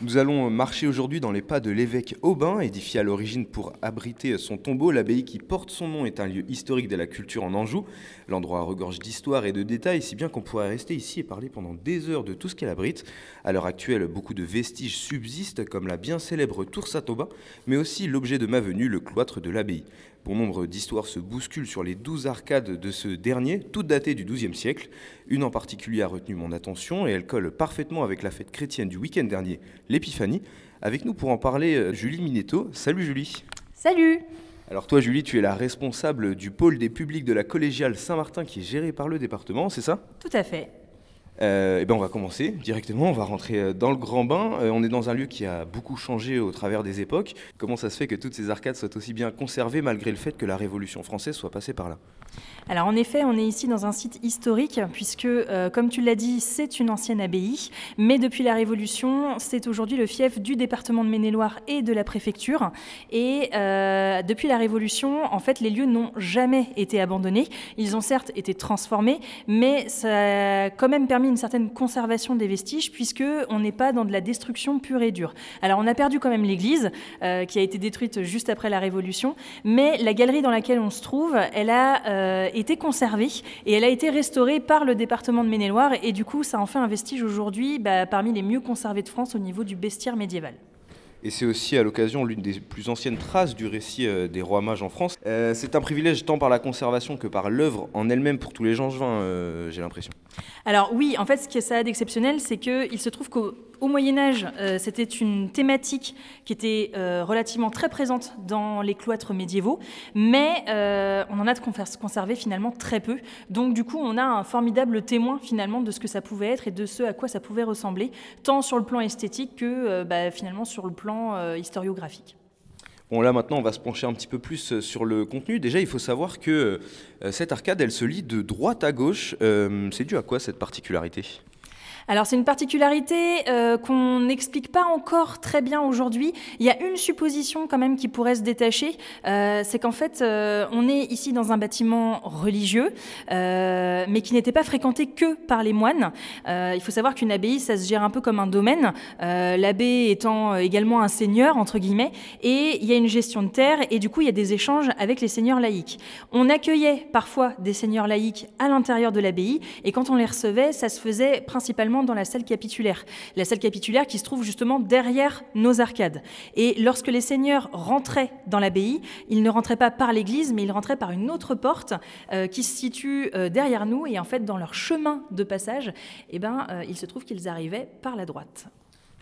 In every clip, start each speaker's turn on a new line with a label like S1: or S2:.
S1: Nous allons marcher aujourd'hui dans les pas de l'évêque Aubin, édifié à l'origine pour abriter son tombeau. L'abbaye qui porte son nom est un lieu historique de la culture en Anjou. L'endroit regorge d'histoire et de détails, si bien qu'on pourrait rester ici et parler pendant des heures de tout ce qu'elle abrite. À l'heure actuelle, beaucoup de vestiges subsistent, comme la bien célèbre tour Saint-Aubin, mais aussi l'objet de ma venue, le cloître de l'abbaye. Bon nombre d'histoires se bousculent sur les douze arcades de ce dernier, toutes datées du XIIe siècle. Une en particulier a retenu mon attention et elle colle parfaitement avec la fête chrétienne du week-end dernier, l'Épiphanie. Avec nous pour en parler, euh, Julie Minetto. Salut Julie.
S2: Salut
S1: alors toi Julie, tu es la responsable du pôle des publics de la collégiale Saint-Martin qui est géré par le département, c'est ça?
S2: Tout à fait.
S1: Euh, eh ben on va commencer directement, on va rentrer euh, dans le grand bain. Euh, on est dans un lieu qui a beaucoup changé au travers des époques. Comment ça se fait que toutes ces arcades soient aussi bien conservées malgré le fait que la Révolution française soit passée par là?
S2: Alors en effet, on est ici dans un site historique puisque, comme tu l'as dit, c'est une ancienne abbaye, mais depuis la Révolution, c'est aujourd'hui le fief du département de Maine-et-Loire et de la préfecture. Et depuis la Révolution, en fait, les lieux n'ont jamais été abandonnés. Ils ont certes été transformés, mais ça a quand même permis une certaine conservation des vestiges, puisque on n'est pas dans de la destruction pure et dure. Alors on a perdu quand même l'église, euh, qui a été détruite juste après la Révolution, mais la galerie dans laquelle on se trouve, elle a euh, été conservée et elle a été restaurée par le département de Maine-et-Loire, et du coup ça en fait un vestige aujourd'hui bah, parmi les mieux conservés de France au niveau du bestiaire médiéval.
S1: Et c'est aussi à l'occasion l'une des plus anciennes traces du récit euh, des rois mages en France. c'est un privilège tant par la conservation que par l'œuvre en elle-même pour tous les gens euh, j'ai l'impression.
S2: Alors oui, en fait, ce qui est ça d'exceptionnel, c'est qu'il se trouve qu'au Moyen Âge, euh, c'était une thématique qui était euh, relativement très présente dans les cloîtres médiévaux, mais euh, on en a de conservé finalement très peu. Donc du coup, on a un formidable témoin finalement de ce que ça pouvait être et de ce à quoi ça pouvait ressembler, tant sur le plan esthétique que bah, finalement sur le plan historiographique.
S1: Bon là maintenant on va se pencher un petit peu plus sur le contenu. Déjà il faut savoir que cette arcade elle se lit de droite à gauche. c'est dû à quoi cette particularité?
S2: Alors c'est une particularité euh, qu'on n'explique pas encore très bien aujourd'hui. Il y a une supposition quand même qui pourrait se détacher, euh, c'est qu'en fait euh, on est ici dans un bâtiment religieux, mais qui n'était pas fréquenté que par les moines. il faut savoir qu'une abbaye, ça se gère un peu comme un domaine, l'abbé étant également un seigneur entre guillemets, et il y a une gestion de terre et du coup il y a des échanges avec les seigneurs laïcs. On accueillait parfois des seigneurs laïcs à l'intérieur de l'abbaye et quand on les recevait, ça se faisait principalement dans la salle capitulaire. La salle capitulaire qui se trouve justement derrière nos arcades. Et lorsque les seigneurs rentraient dans l'abbaye, ils ne rentraient pas par l'église, mais ils rentraient par une autre porte euh, qui se situe euh, derrière nous. Et en fait, dans leur chemin de passage, eh ben, euh, il se trouve qu'ils arrivaient par la droite.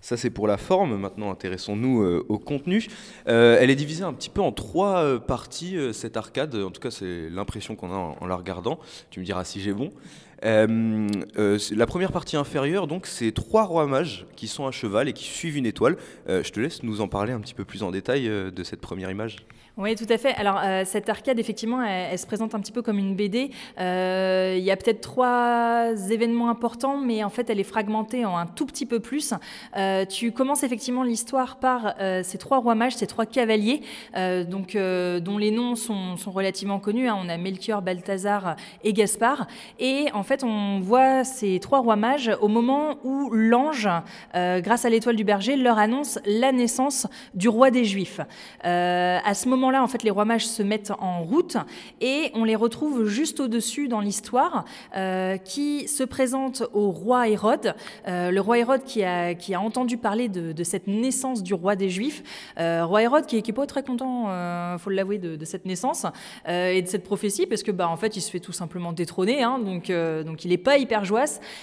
S1: Ça, c'est pour la forme. Maintenant, intéressons-nous au contenu. elle est divisée un petit peu en trois parties, cette arcade. En tout cas, c'est l'impression qu'on a en, la regardant. Tu me diras si j'ai bon. Euh, euh, la première partie inférieure, donc, c'est trois rois mages qui sont à cheval et qui suivent une étoile. Euh, je te laisse nous en parler un petit peu plus en détail de cette première image.
S2: Oui, tout à fait. Alors, cette arcade, effectivement, elle, se présente un petit peu comme une BD. Il y a peut-être trois événements importants, mais en fait, elle est fragmentée en un tout petit peu plus. tu commences effectivement l'histoire par ces trois rois mages, ces trois cavaliers, donc, dont les noms sont, sont relativement connus. Hein. On a Melchior, Balthazar et Gaspard. Et en fait, on voit ces trois rois mages au moment où l'ange, euh, grâce à l'étoile du berger, leur annonce la naissance du roi des Juifs. Euh, à ce moment-là, en fait, les rois mages se mettent en route et on les retrouve juste au-dessus dans l'histoire, euh, qui se présente au roi Hérode. le roi Hérode qui a, qui a entendu parler de, cette naissance du roi des Juifs. roi Hérode qui n'est pas très content, faut l'avouer, de, cette naissance et de cette prophétie, parce que, bah, en fait, il se fait tout simplement détrôner. Hein, donc, donc il n'est pas hyper joyeux.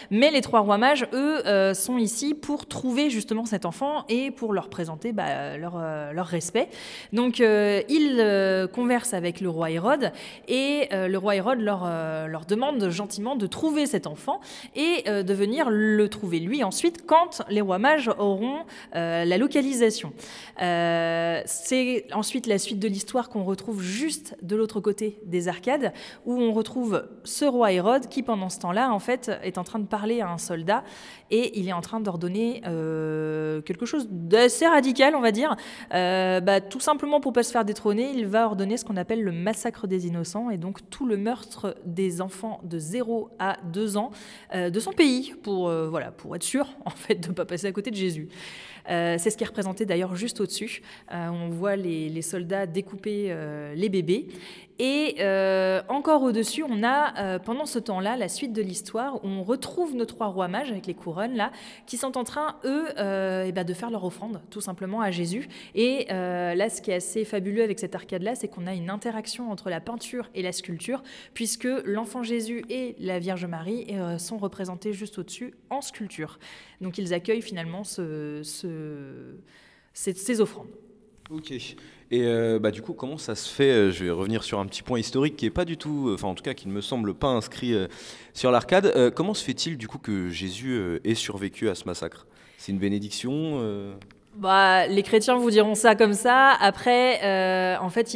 S2: Mais les trois rois mages, eux, euh, sont ici pour trouver justement cet enfant et pour leur présenter bah, leur, euh, leur, respect. Donc euh, ils conversent avec le roi Hérode et le roi Hérode leur demande gentiment de trouver cet enfant et de venir le trouver lui ensuite quand les rois mages auront la localisation. C'est ensuite la suite de l'histoire qu'on retrouve juste de l'autre côté des arcades où on retrouve ce roi Hérode qui pendant ce temps-là, en fait, est en train de parler à un soldat et il est en train d'ordonner euh, quelque chose d'assez radical, on va dire. Euh, bah, tout simplement pour pas se faire détrôner, il va ordonner ce qu'on appelle le massacre des innocents et donc tout le meurtre des enfants de 0 à 2 ans euh, de son pays pour, voilà, pour être sûr en fait de ne pas passer à côté de Jésus. c'est ce qui est représenté d'ailleurs juste au-dessus. on voit les soldats découper les bébés. Et euh, encore au-dessus, on a euh, pendant ce temps-là la suite de l'histoire où on retrouve nos trois rois mages avec les couronnes là, qui sont en train eux euh, eh ben, de faire leur offrande tout simplement à Jésus. Et là, ce qui est assez fabuleux avec cette arcade-là, c'est qu'on a une interaction entre la peinture et la sculpture, puisque l'enfant Jésus et la Vierge Marie sont représentés juste au-dessus en sculpture. Donc ils accueillent finalement ce, ces offrandes.
S1: Ok. Et euh, bah, du coup, comment ça se fait euh, Je vais revenir sur un petit point historique qui est pas du tout, enfin en tout cas qui ne me semble pas inscrit euh, sur l'arcade. comment se fait-il du coup que Jésus ait survécu à ce massacre? C'est une bénédiction
S2: bah, les chrétiens vous diront ça comme ça. Après, en fait,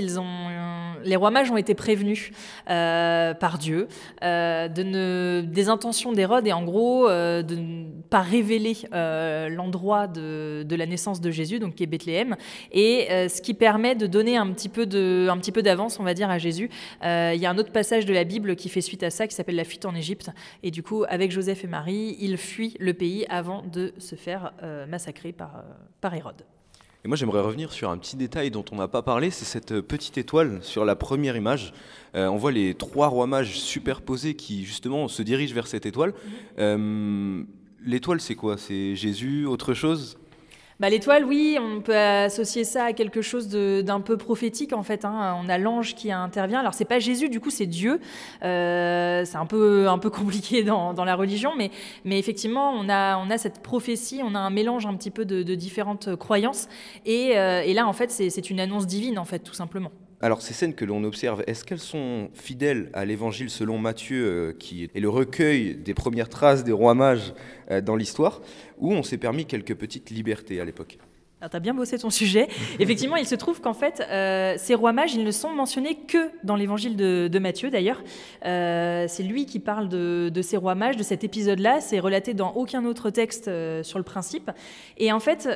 S2: les rois mages ont été prévenus euh, par Dieu euh, de des intentions d'Hérode et en gros euh, de ne pas révéler l'endroit de, la naissance de Jésus, donc qui est Bethléem, et ce qui permet de donner un petit peu d'avance, on va dire, à Jésus. Il y a un autre passage de la Bible qui fait suite à ça, qui s'appelle la fuite en Égypte, et du coup, avec Joseph et Marie, ils fuient le pays avant de se faire massacrer par, par Hérode.
S1: Et moi, j'aimerais revenir sur un petit détail dont on n'a pas parlé, c'est cette euh, petite étoile sur la première image. Euh, on voit les trois rois mages superposés qui, justement, se dirigent vers cette étoile. Mhm. Euh, l'étoile, c'est quoi? C'est Jésus, autre chose?
S2: Bah, L'étoile, oui, on peut associer ça à quelque chose d'un peu prophétique en fait. Hein. On a l'ange qui intervient. Alors c'est pas Jésus, du coup c'est Dieu. Euh, c'est un peu, un peu compliqué dans, dans, la religion, mais, mais effectivement on a, on a cette prophétie, on a un mélange un petit peu de, différentes croyances. Et, euh, et là en fait c'est une annonce divine en fait tout simplement.
S1: Alors ces scènes que l'on observe, est-ce qu'elles sont fidèles à l'évangile selon Matthieu, euh, qui est le recueil des premières traces des rois mages euh, dans l'histoire, ou on s'est permis quelques petites libertés à l'époque?
S2: Tu as bien bossé ton sujet. Effectivement, il se trouve qu'en fait, euh, ces rois mages, ils ne sont mentionnés que dans l'évangile de, Matthieu, d'ailleurs. Euh, c'est lui qui parle de, ces rois mages, de cet épisode-là. C'est relaté dans aucun autre texte euh, sur le principe. Et en fait,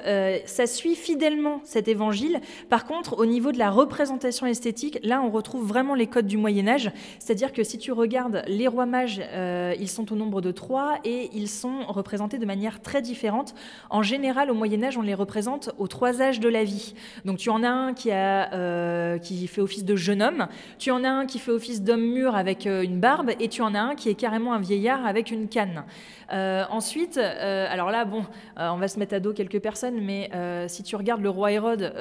S2: ça suit fidèlement cet évangile. Par contre, au niveau de la représentation esthétique, là, on retrouve vraiment les codes du Moyen-Âge. C'est-à-dire que si tu regardes les rois mages, ils sont au nombre de trois et ils sont représentés de manière très différente. En général, au Moyen-Âge, on les représente aux trois âges de la vie. Donc tu en as un qui, a, euh, qui fait office de jeune homme, tu en as un qui fait office d'homme mûr avec euh, une barbe, et tu en as un qui est carrément un vieillard avec une canne. Euh, ensuite, alors là, bon, on va se mettre à dos quelques personnes, mais si tu regardes le roi Hérode,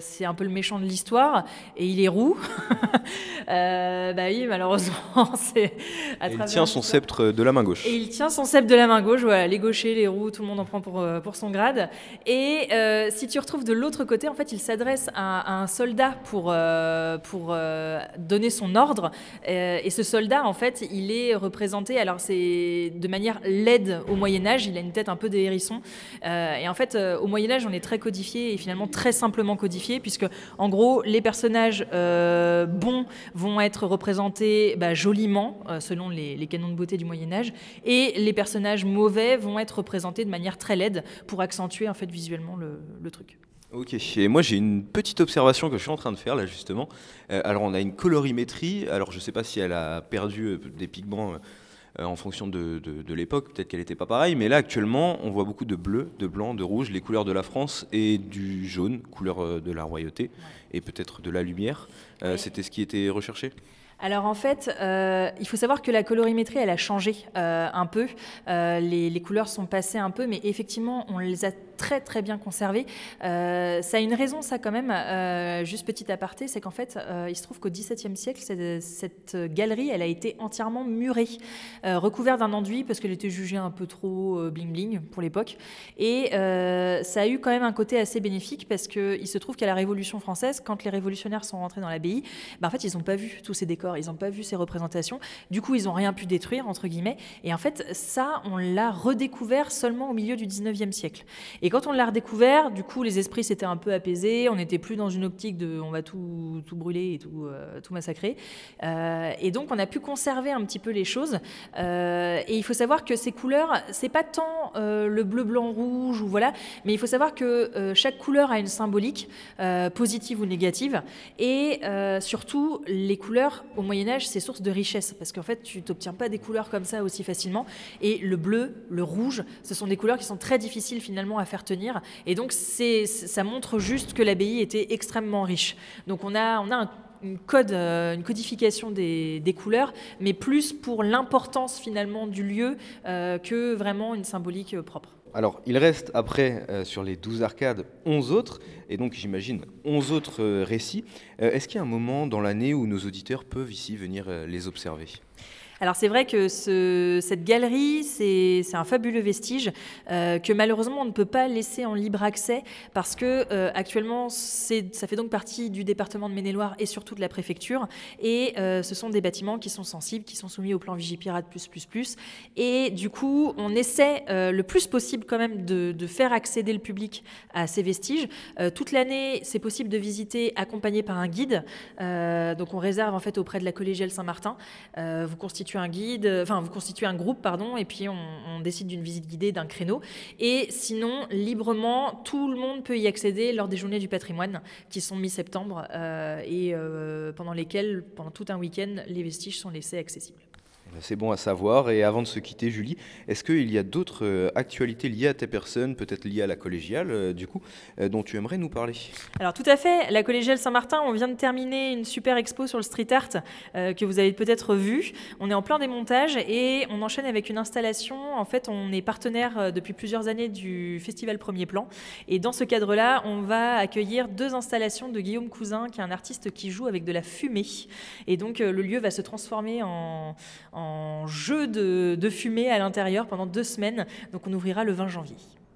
S2: c'est un peu le méchant de l'histoire, et il est roux. bah oui, malheureusement, c'est.
S1: Il tient son sceptre de la main gauche.
S2: Et il tient son sceptre de la main gauche, voilà, les gauchers, les roux, tout le monde en prend pour, pour son grade. Et euh, si tu retrouves de l'autre côté, en fait, il s'adresse à, un soldat pour, euh, pour euh, donner son ordre. et ce soldat, en fait, il est représenté, alors c'est de manière laide au Moyen Âge, il a une tête un peu de hérisson. et en fait, au Moyen Âge, on est très codifié et finalement très simplement codifié, puisque en gros, les personnages bons vont être représentés bah, joliment, selon les, les canons de beauté du Moyen Âge, et les personnages mauvais vont être représentés de manière très laide pour accentuer en fait visuellement le, truc.
S1: Ok, et moi j'ai une petite observation que je suis en train de faire là justement. Euh, alors on a une colorimétrie, alors je ne sais pas si elle a perdu euh, des pigments euh, en fonction de, l'époque, peut-être qu'elle n'était pas pareille, mais là actuellement on voit beaucoup de bleu, de blanc, de rouge, les couleurs de la France et du jaune, couleur de la royauté et peut-être de la lumière. C'était ce qui était recherché?
S2: Alors en fait, euh, il faut savoir que la colorimétrie, elle a changé euh, un peu. Euh, les, couleurs sont passées un peu, mais effectivement, on les a très très bien conservées. ça a une raison, ça quand même. juste petit aparté, c'est qu'en fait, il se trouve qu'au XVIIe siècle, cette, cette, galerie, elle a été entièrement murée, recouverte d'un enduit parce qu'elle était jugée un peu trop bling bling pour l'époque. Et ça a eu quand même un côté assez bénéfique parce qu'il se trouve qu'à la Révolution française, quand les révolutionnaires sont rentrés dans l'abbaye, ben, en fait, ils n'ont pas vu tous ces décors ils n'ont pas vu ces représentations. Du coup, ils n'ont rien pu détruire, entre guillemets. Et en fait, ça, on l'a redécouvert seulement au milieu du 19e siècle. Et quand on l'a redécouvert, du coup, les esprits s'étaient un peu apaisés. On n'était plus dans une optique de on va tout, tout brûler et tout, euh, tout massacrer. Euh, et donc, on a pu conserver un petit peu les choses. Euh, et il faut savoir que ces couleurs, c'est pas tant le bleu, blanc, rouge, ou voilà, mais il faut savoir que chaque couleur a une symbolique, positive ou négative. Et surtout, les couleurs au Moyen Âge, c'est source de richesse, parce qu'en fait, tu n'obtiens pas des couleurs comme ça aussi facilement. Et le bleu, le rouge, ce sont des couleurs qui sont très difficiles finalement à faire tenir. Et donc, ça montre juste que l'abbaye était extrêmement riche. Donc, on a, on a un une, code, euh, une codification des, couleurs, mais plus pour l'importance finalement du lieu euh, que vraiment une symbolique euh, propre.
S1: Alors, il reste après, sur les 12 arcades, 11 autres, et donc j'imagine 11 autres récits. Est-ce qu'il y a un moment dans l'année où nos auditeurs peuvent ici venir les observer?
S2: Alors c'est vrai que cette galerie, c'est un fabuleux vestige euh, que malheureusement on ne peut pas laisser en libre accès parce que euh, actuellement ça fait donc partie du département de Maine-et-Loire et surtout de la préfecture et euh, ce sont des bâtiments qui sont sensibles, qui sont soumis au plan Vigipirate plus plus plus et du coup on essaie le plus possible quand même de, de, faire accéder le public à ces vestiges. toute l'année c'est possible de visiter accompagné par un guide donc on réserve en fait auprès de la collégiale Saint-Martin. vous constituez un guide, euh, enfin vous constituez un groupe, pardon, et puis on, décide d'une visite guidée d'un créneau. Et sinon, librement, tout le monde peut y accéder lors des journées du patrimoine qui sont mi-septembre euh, et euh, pendant lesquelles, pendant tout un week-end, les vestiges sont laissés accessibles.
S1: C'est bon à savoir. Et avant de se quitter, Julie, est-ce qu'il y a d'autres euh, actualités liées à tes personnes, peut-être liées à la collégiale, euh, du coup, euh, dont tu aimerais nous parler?
S2: Alors tout à fait. La collégiale Saint-Martin, on vient de terminer une super expo sur le street art que vous avez peut-être vu. On est en plein démontage et on enchaîne avec une installation. En fait, on est partenaire depuis plusieurs années du festival Premier Plan. Et dans ce cadre-là, on va accueillir deux installations de Guillaume Cousin, qui est un artiste qui joue avec de la fumée. Et donc le lieu va se transformer en en jeu de, fumée à l'intérieur pendant deux semaines. Donc on ouvrira le 20 janvier.